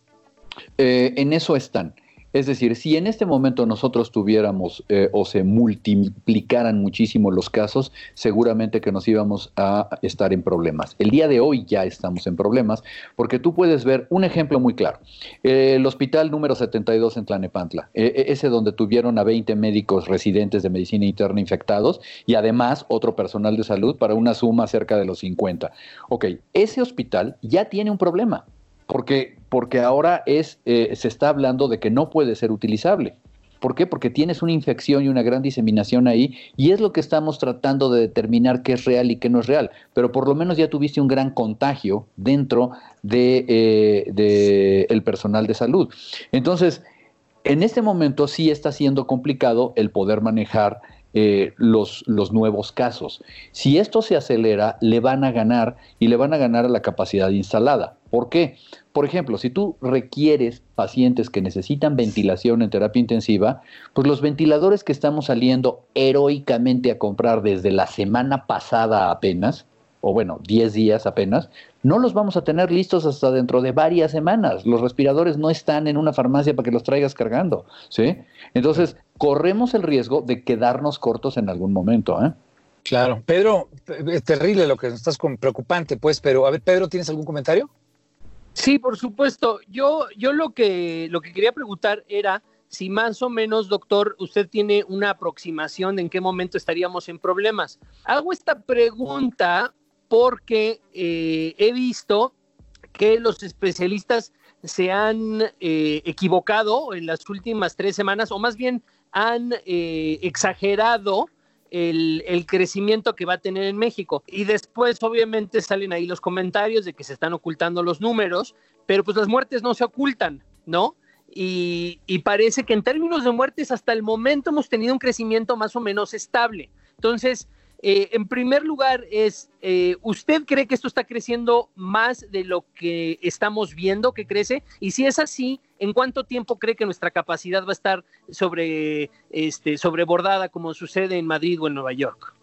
Eh, en eso están. Es decir, si en este momento nosotros tuviéramos eh, o se multiplicaran muchísimo los casos, seguramente que nos íbamos a estar en problemas. El día de hoy ya estamos en problemas porque tú puedes ver un ejemplo muy claro. el hospital número 72 en Tlanepantla, e, ese donde tuvieron a 20 médicos residentes de medicina interna infectados y además otro personal de salud para una suma cerca de los 50. Ok, ese hospital ya tiene un problema porque, porque ahora es, eh, se está hablando de que no puede ser utilizable. ¿Por qué? Porque tienes una infección y una gran diseminación ahí y es lo que estamos tratando de determinar qué es real y qué no es real. Pero por lo menos ya tuviste un gran contagio dentro de, eh, el personal de salud. Entonces, en este momento sí está siendo complicado el poder manejar eh, los, los nuevos casos. Si esto se acelera, le van a ganar y le van a ganar a la capacidad instalada. ¿Por qué? Por ejemplo, si tú requieres pacientes que necesitan ventilación en terapia intensiva, pues los ventiladores que estamos saliendo heroicamente a comprar desde la semana pasada apenas, o bueno, 10 días apenas, no los vamos a tener listos hasta dentro de varias semanas. Los respiradores no están en una farmacia para que los traigas cargando, ¿sí? Entonces, corremos el riesgo de quedarnos cortos en algún momento, ¿eh? Claro. Pedro, es terrible lo que nos estás con preocupante, pues, pero a ver, Pedro, ¿tienes algún comentario? Sí, por supuesto. Yo, yo lo que lo que quería preguntar era si más o menos, doctor, usted tiene una aproximación de en qué momento estaríamos en problemas. Hago esta pregunta porque eh, he visto que los especialistas se han eh, equivocado en las últimas tres semanas, o más bien han eh, exagerado el, crecimiento que va a tener en México. Y después, obviamente, salen ahí los comentarios de que se están ocultando los números, pero pues las muertes no se ocultan, ¿no? Y, parece que en términos de muertes hasta el momento hemos tenido un crecimiento más o menos estable. Entonces, eh, en primer lugar, es, eh, ¿usted cree que esto está creciendo más de lo que estamos viendo que crece? Y si es así, ¿en cuánto tiempo cree que nuestra capacidad va a estar sobre, este, sobrebordada como sucede en Madrid o en Nueva York?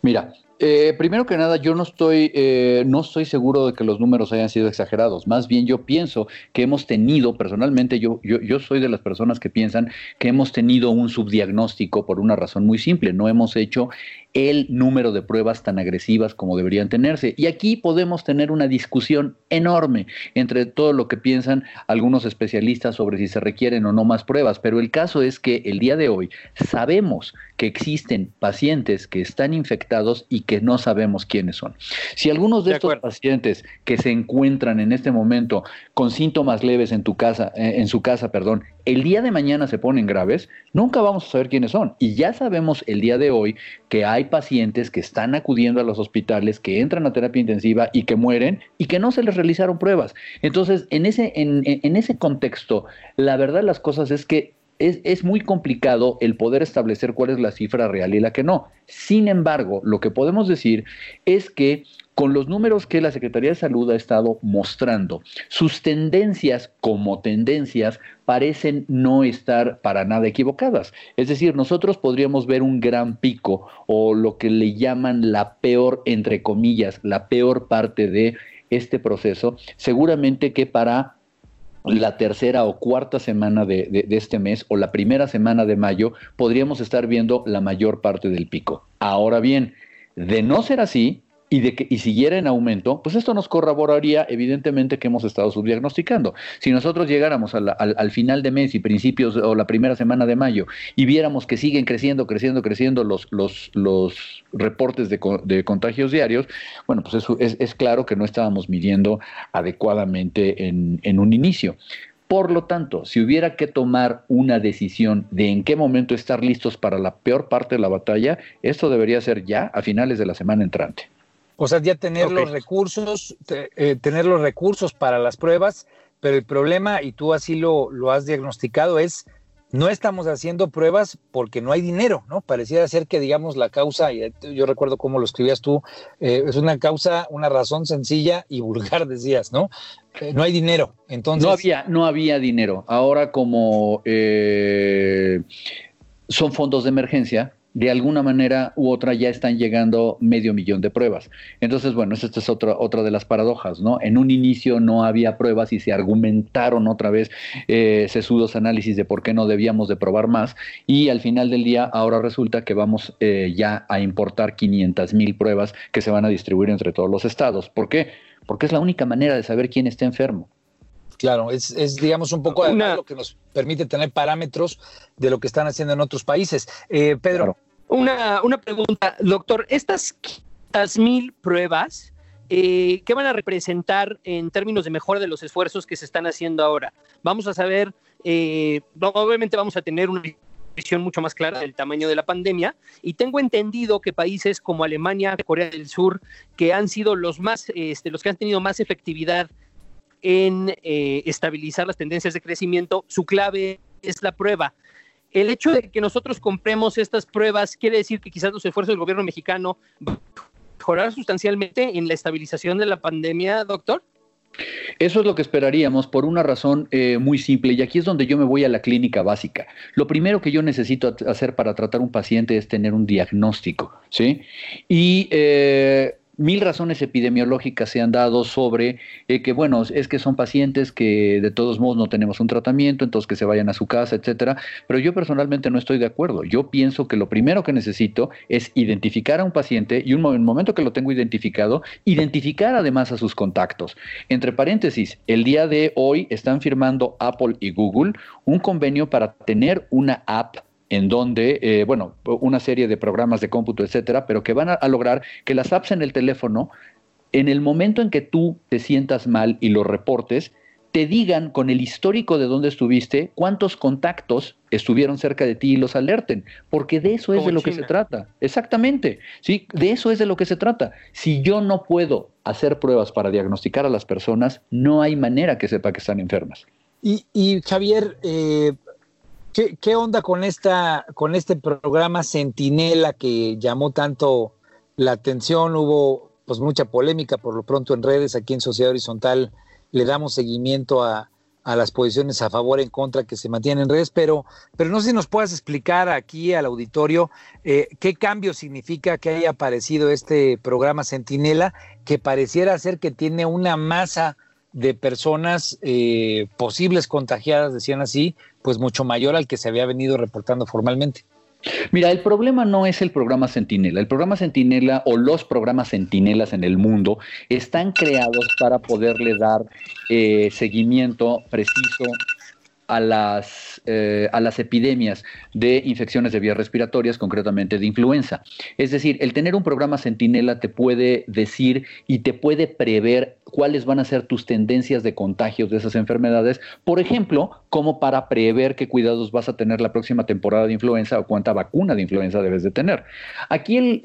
Mira, eh, primero que nada, yo no estoy, eh, no estoy seguro de que los números hayan sido exagerados. Más bien, yo pienso que hemos tenido, personalmente, yo, yo, yo soy de las personas que piensan que hemos tenido un subdiagnóstico por una razón muy simple. No hemos hecho el número de pruebas tan agresivas como deberían tenerse. Y aquí podemos tener una discusión enorme entre todo lo que piensan algunos especialistas sobre si se requieren o no más pruebas. Pero el caso es que el día de hoy sabemos que existen pacientes que están infectados y que no sabemos quiénes son. Si algunos de, estos pacientes que se encuentran en este momento con síntomas leves en tu casa, eh, en su casa, perdón, el día de mañana se ponen graves, nunca vamos a saber quiénes son. Y ya sabemos el día de hoy que hay pacientes que están acudiendo a los hospitales, que entran a terapia intensiva y que mueren y que no se les realizaron pruebas. Entonces, en ese, en, ese contexto, la verdad de las cosas es que es, es, muy complicado el poder establecer cuál es la cifra real y la que no. Sin embargo, lo que podemos decir es que con los números que la Secretaría de Salud ha estado mostrando, sus tendencias como tendencias parecen no estar para nada equivocadas. Es decir, nosotros podríamos ver un gran pico o lo que le llaman la peor, entre comillas, la peor parte de este proceso, seguramente que para la tercera o cuarta semana de, de, este mes o la primera semana de mayo podríamos estar viendo la mayor parte del pico. Ahora bien, de no ser así, y, de que, y siguiera en aumento, pues esto nos corroboraría evidentemente que hemos estado subdiagnosticando. Si nosotros llegáramos al, al, final de mes y principios o la primera semana de mayo y viéramos que siguen creciendo, creciendo, creciendo los, los, los reportes de, de, contagios diarios, bueno, pues eso es, es, claro que no estábamos midiendo adecuadamente en, en un inicio. Por lo tanto, si hubiera que tomar una decisión de en qué momento estar listos para la peor parte de la batalla, esto debería ser ya a finales de la semana entrante. O sea, ya tener okay. los recursos, eh, tener los recursos para las pruebas, pero el problema, y tú así lo, lo has diagnosticado, es no estamos haciendo pruebas porque no hay dinero, ¿no? Pareciera ser que, digamos, la causa, y yo recuerdo cómo lo escribías tú, eh, es una causa, una razón sencilla y vulgar, decías, ¿no? Eh, no hay dinero, entonces... No había, no había dinero. Ahora como eh, son fondos de emergencia, de alguna manera u otra ya están llegando medio millón de pruebas. Entonces, bueno, esta es otra, otra de las paradojas, ¿no? En un inicio no había pruebas y se argumentaron otra vez eh, sesudos análisis de por qué no debíamos de probar más y al final del día ahora resulta que vamos eh, ya a importar 500 mil pruebas que se van a distribuir entre todos los estados. ¿Por qué? Porque es la única manera de saber quién está enfermo. Claro, es, digamos un poco lo que nos permite tener parámetros de lo que están haciendo en otros países. Eh, Pedro. Una, una pregunta, doctor. Estas mil pruebas, eh, ¿qué van a representar en términos de mejora de los esfuerzos que se están haciendo ahora? Vamos a saber, eh, obviamente vamos a tener una visión mucho más clara del tamaño de la pandemia y tengo entendido que países como Alemania, Corea del Sur, que han sido los más, este, los que han tenido más efectividad en eh, estabilizar las tendencias de crecimiento, su clave es la prueba. El hecho de que nosotros compremos estas pruebas quiere decir que quizás los esfuerzos del gobierno mexicano van a mejorar sustancialmente en la estabilización de la pandemia, doctor. Eso es lo que esperaríamos por una razón eh, muy simple y aquí es donde yo me voy a la clínica básica. Lo primero que yo necesito hacer para tratar un paciente es tener un diagnóstico, ¿sí? Y eh, mil razones epidemiológicas se han dado sobre eh, que, bueno, es que son pacientes que de todos modos no tenemos un tratamiento, entonces que se vayan a su casa, etcétera. Pero yo personalmente no estoy de acuerdo. Yo pienso que lo primero que necesito es identificar a un paciente y un momento que lo tengo identificado, identificar además a sus contactos. Entre paréntesis, el día de hoy están firmando Apple y Google un convenio para tener una app en donde, eh, bueno, una serie de programas de cómputo, etcétera, pero que van a, lograr que las apps en el teléfono, en el momento en que tú te sientas mal y lo reportes, te digan con el histórico de dónde estuviste, cuántos contactos estuvieron cerca de ti y los alerten, porque de eso es de lo que se trata. Exactamente, sí, de eso es de lo que se trata. Si yo no puedo hacer pruebas para diagnosticar a las personas, no hay manera que sepa que están enfermas. Y, y Javier, eh, ¿Qué, onda con esta, con este programa Centinela que llamó tanto la atención? Hubo pues mucha polémica por lo pronto en redes, aquí en Sociedad Horizontal le damos seguimiento a, las posiciones a favor en contra que se mantienen en redes, pero, pero no sé si nos puedas explicar aquí al auditorio eh, qué cambio significa que haya aparecido este programa Centinela, que pareciera ser que tiene una masa de personas eh, posibles contagiadas, decían así, pues mucho mayor al que se había venido reportando formalmente. Mira, el problema no es el programa Centinela. El programa Centinela o los programas Centinelas en el mundo están creados para poderle dar eh, seguimiento preciso a las, eh, a las epidemias de infecciones de vías respiratorias, concretamente de influenza. Es decir, el tener un programa Centinela te puede decir y te puede prever cuáles van a ser tus tendencias de contagios de esas enfermedades, por ejemplo, como para prever qué cuidados vas a tener la próxima temporada de influenza o cuánta vacuna de influenza debes de tener. Aquí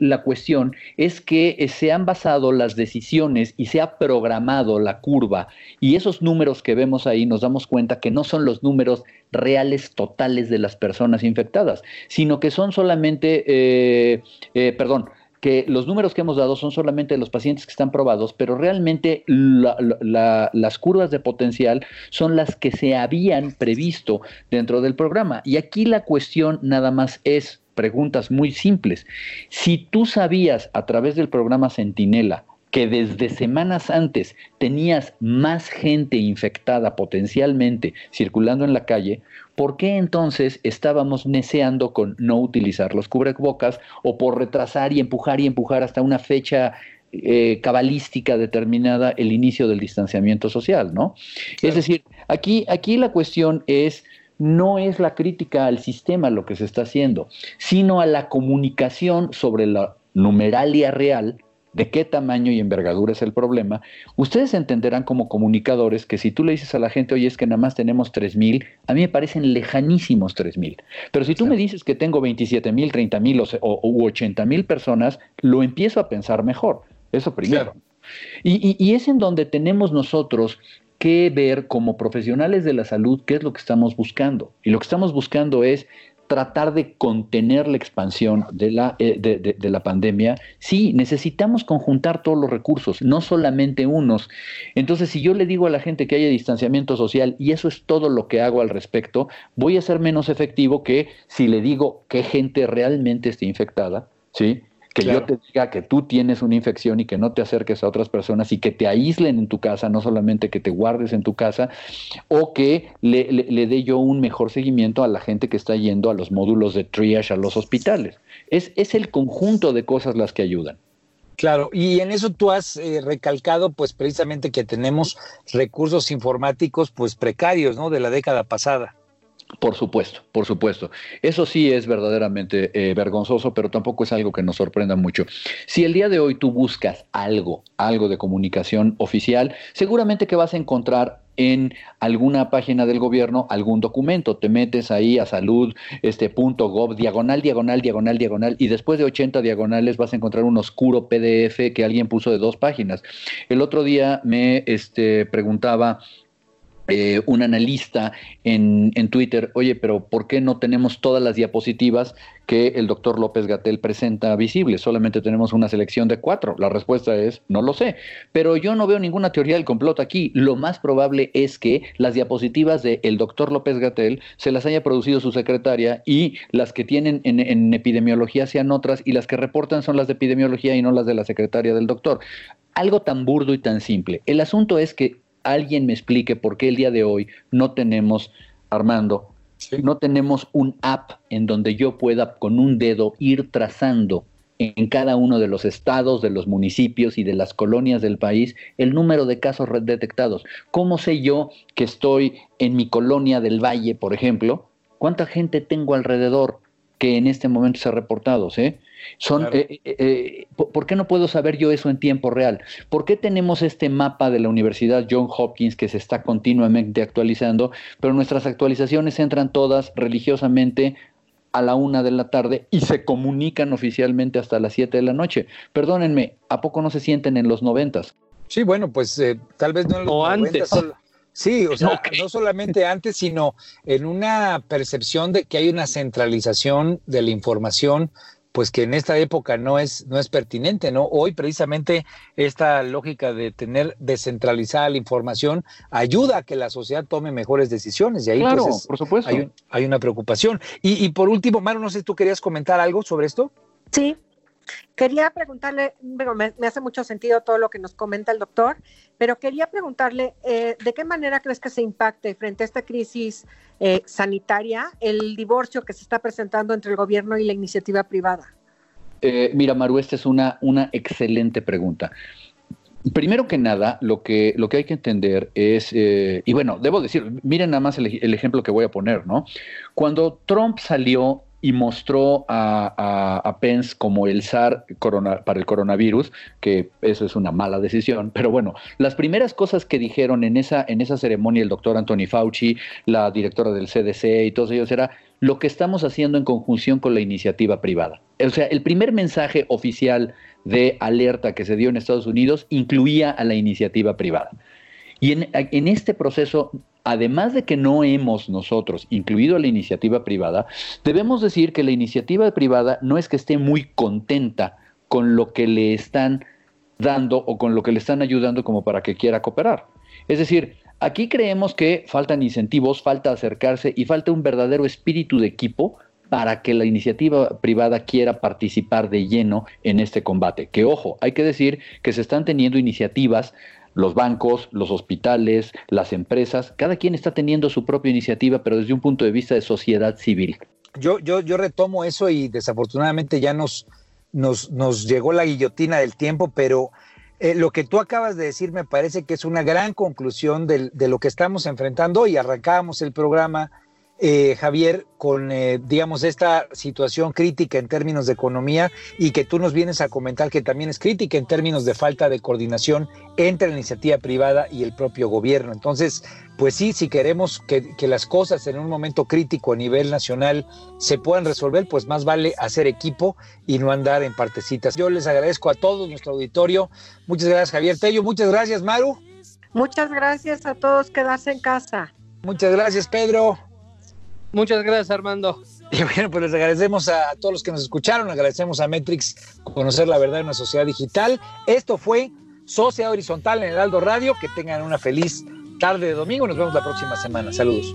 la cuestión es que eh, se han basado las decisiones y se ha programado la curva y esos números que vemos ahí nos damos cuenta que no son los números reales totales de las personas infectadas, sino que son solamente, eh, eh, perdón, que los números que hemos dado son solamente de los pacientes que están probados, pero realmente las curvas de potencial son las que se habían previsto dentro del programa. Y aquí la cuestión nada más es preguntas muy simples. Si tú sabías a través del programa Centinela que desde semanas antes tenías más gente infectada potencialmente circulando en la calle, ¿por qué entonces estábamos neceando con no utilizar los cubrebocas o por retrasar y empujar y empujar hasta una fecha eh, cabalística determinada el inicio del distanciamiento social, ¿no? Es decir, aquí, aquí la cuestión es no es la crítica al sistema lo que se está haciendo, sino a la comunicación sobre la numeralia real de qué tamaño y envergadura es el problema, ustedes entenderán como comunicadores que si tú le dices a la gente, oye, es que nada más tenemos 3.000, a mí me parecen lejanísimos 3.000. Pero si tú me dices que tengo 27.000, 30.000 o, o 80.000 personas, lo empiezo a pensar mejor. Eso primero. Y, y, es en donde tenemos nosotros que ver como profesionales de la salud qué es lo que estamos buscando. Y lo que estamos buscando es tratar de contener la expansión de la, eh, de, la pandemia, sí, necesitamos conjuntar todos los recursos, no solamente unos. Entonces, si yo le digo a la gente que haya distanciamiento social y eso es todo lo que hago al respecto, voy a ser menos efectivo que si le digo qué gente realmente está infectada, ¿sí? Que yo te diga que tú tienes una infección y que no te acerques a otras personas y que te aíslen en tu casa, no solamente que te guardes en tu casa, o que le, le, dé yo un mejor seguimiento a la gente que está yendo a los módulos de triage a los hospitales. Es, es el conjunto de cosas las que ayudan. Claro, y en eso tú has eh, recalcado pues precisamente que tenemos recursos informáticos pues precarios, ¿no? De la década pasada. Por supuesto, por supuesto. Eso sí es verdaderamente eh, vergonzoso, pero tampoco es algo que nos sorprenda mucho. Si el día de hoy tú buscas algo, algo de comunicación oficial, seguramente que vas a encontrar en alguna página del gobierno algún documento. Te metes ahí a salud, este punto gov, diagonal, diagonal, diagonal, diagonal, y después de 80 diagonales vas a encontrar un oscuro PDF que alguien puso de dos páginas. El otro día me este, preguntaba eh, un analista en, en, Twitter, oye, pero ¿por qué no tenemos todas las diapositivas que el doctor López Gatel presenta visibles? Solamente tenemos una selección de cuatro. La respuesta es, no lo sé. Pero yo no veo ninguna teoría del complot aquí. Lo más probable es que las diapositivas del doctor López Gatel se las haya producido su secretaria y las que tienen en, en epidemiología sean otras y las que reportan son las de epidemiología y no las de la secretaria del doctor. Algo tan burdo y tan simple. El asunto es que alguien me explique por qué el día de hoy no tenemos, Armando, no tenemos un app en donde yo pueda con un dedo ir trazando en cada uno de los estados, de los municipios y de las colonias del país el número de casos detectados. ¿Cómo sé yo que estoy en mi colonia del Valle, por ejemplo? ¿Cuánta gente tengo alrededor que en este momento se ha reportado? ¿sí? Son, eh, eh, eh, ¿Por qué no puedo saber yo eso en tiempo real? ¿Por qué tenemos este mapa de la Universidad John Hopkins que se está continuamente actualizando, pero nuestras actualizaciones entran todas religiosamente a la una de la tarde y se comunican oficialmente hasta las siete de la noche? Perdónenme, ¿a poco no se sienten en los noventas? Sí, bueno, pues tal vez no en los antes. Sí, o sea, no solamente antes, sino en una percepción de que hay una centralización de la información pues que en esta época no es, no es pertinente, ¿no? Hoy precisamente esta lógica de tener descentralizada la información ayuda a que la sociedad tome mejores decisiones y ahí pues, claro, por supuesto. Hay, una preocupación. Y, y por último, Maro, no sé si tú querías comentar algo sobre esto. Sí, Quería preguntarle, bueno, me, hace mucho sentido todo lo que nos comenta el doctor, pero quería preguntarle, eh, ¿de qué manera crees que se impacte frente a esta crisis eh, sanitaria el divorcio que se está presentando entre el gobierno y la iniciativa privada? Eh, mira, Maru, esta es una, una excelente pregunta. Primero que nada, lo que, lo que hay que entender es, y bueno, debo decir, miren nada más el, el, ejemplo que voy a poner, ¿no? Cuando Trump salió y mostró a, Pence como el zar para el coronavirus, que eso es una mala decisión. Pero bueno, las primeras cosas que dijeron en esa, en esa ceremonia el doctor Anthony Fauci, la directora del CDC y todos ellos era lo que estamos haciendo en conjunción con la iniciativa privada. O sea, el primer mensaje oficial de alerta que se dio en Estados Unidos incluía a la iniciativa privada. Y en, en este proceso además de que no hemos nosotros incluido la iniciativa privada, debemos decir que la iniciativa privada no es que esté muy contenta con lo que le están dando o con lo que le están ayudando como para que quiera cooperar. Es decir, aquí creemos que faltan incentivos, falta acercarse y falta un verdadero espíritu de equipo para que la iniciativa privada quiera participar de lleno en este combate. Que ojo, hay que decir que se están teniendo iniciativas los bancos, los hospitales, las empresas, cada quien está teniendo su propia iniciativa, pero desde un punto de vista de sociedad civil. Yo, yo, yo retomo eso y desafortunadamente ya nos, nos, nos llegó la guillotina del tiempo, pero eh, lo que tú acabas de decir me parece que es una gran conclusión de, de lo que estamos enfrentando y arrancábamos el programa eh, Javier, con, eh, digamos, esta situación crítica en términos de economía y que tú nos vienes a comentar que también es crítica en términos de falta de coordinación entre la iniciativa privada y el propio gobierno. Entonces, pues sí, si queremos que, las cosas en un momento crítico a nivel nacional se puedan resolver, pues más vale hacer equipo y no andar en partecitas. Yo les agradezco a todos nuestro auditorio. Muchas gracias, Javier Tello. Muchas gracias, Maru. Muchas gracias a todos. Quedarse en casa. Muchas gracias, Pedro. Muchas gracias, Armando. Y bueno, pues les agradecemos a todos los que nos escucharon, agradecemos a Metrix conocer la verdad en una sociedad digital. Esto fue Sociedad Horizontal en el Aldo Radio. Que tengan una feliz tarde de domingo. Nos vemos la próxima semana. Saludos.